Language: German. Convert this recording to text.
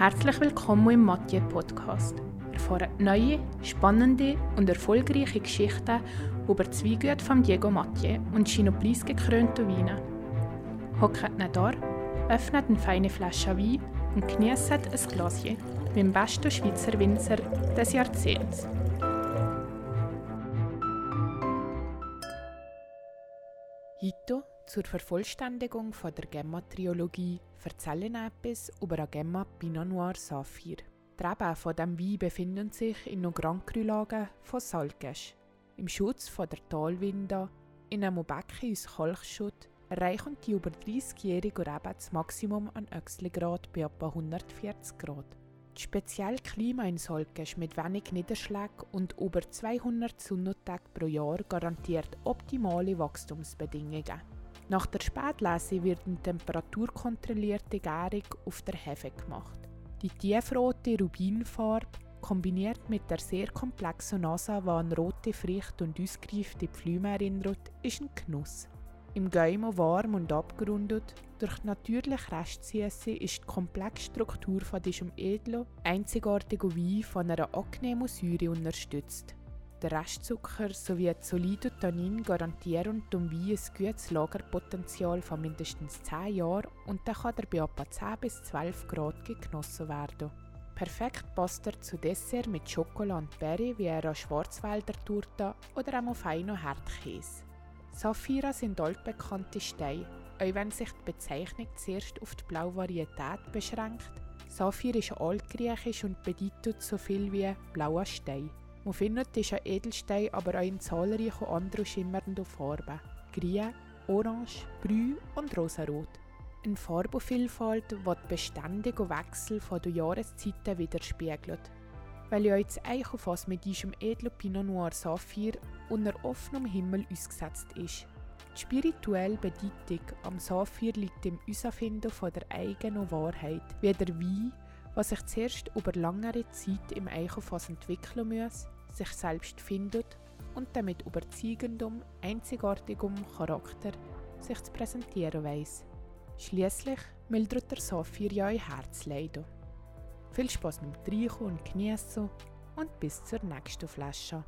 Herzlich willkommen im Mathieu Podcast. Erfahren neue, spannende und erfolgreiche Geschichten über die Weingüte von Diego Mathieu und seine preisgekrönten Weine. Hockt nicht da, öffnet eine feine Flasche Wein und genießt ein Glasje mit dem besten Schweizer Winzer des Jahrzehnts. Heute zur Vervollständigung von der Gemma-Triologie erzählen etwas über eine Gemma Pinot Noir Saphir. Die Reben von diesem Wein befinden sich in einer Grand Cru-Lage von Salgesch. Im Schutz von der Talwinde, in einem Becken aus Kalkschutt, erreichen die über 30-jährigen Reben das Maximum an Öchselgrad bei etwa 140 Grad. Das spezielle Klima in Solkesch mit wenig Niederschlägen und über 200 Sonnentage pro Jahr garantiert optimale Wachstumsbedingungen. Nach der Spätlese wird eine temperaturkontrollierte Gärung auf der Hefe gemacht. Die tiefrote Rubinfarbe kombiniert mit der sehr komplexen Nase, die an rote Früchte und ausgereifte Pflüme erinnert, ist ein Genuss. Im Gaumen warm und abgerundet, durch natürlich Restsüße ist die komplexe Struktur von diesem edlen, einzigartigen Wein von einer angenehmen Säure unterstützt. Der Restzucker sowie solide Tannin garantieren dem Wein ein gutes Lagerpotenzial von mindestens 10 Jahren und dann kann er bei etwa 10 bis 12 Grad genossen werden. Perfekt passt er zu Dessert mit Schokolade und Berry wie einer Schwarzwälder Torte oder einem feinen Hartkäse. Saphira sind altbekannte Steine, auch wenn sich die Bezeichnung zuerst auf die blaue Varietät beschränkt. Saphir ist altgriechisch und bedeutet so viel wie blauer Stein. Man findet diesen Edelstein aber auch in zahlreichen anderen schimmernden Farben. Grün, Orange, Brü und Rosarot. Eine Farbenvielfalt, die die beständigen Wechsel der Jahreszeiten widerspiegelt. Weil ja jetzt Eichenfass mit diesem edlen Pinot Noir Saphir unter offenem Himmel ausgesetzt ist. Die spirituelle Bedeutung am Saphir liegt im Herausfinden von der eigenen Wahrheit, wie der Wein was sich zuerst über längere Zeit im Eichenfass entwickeln muss, sich selbst findet und damit überzeugendem, einzigartigem Charakter sich zu präsentieren weiß. Schließlich mildert der Saphir ja ein Herzleiden. Viel Spaß mit dem Trinken und Genießen und bis zur nächsten Flasche.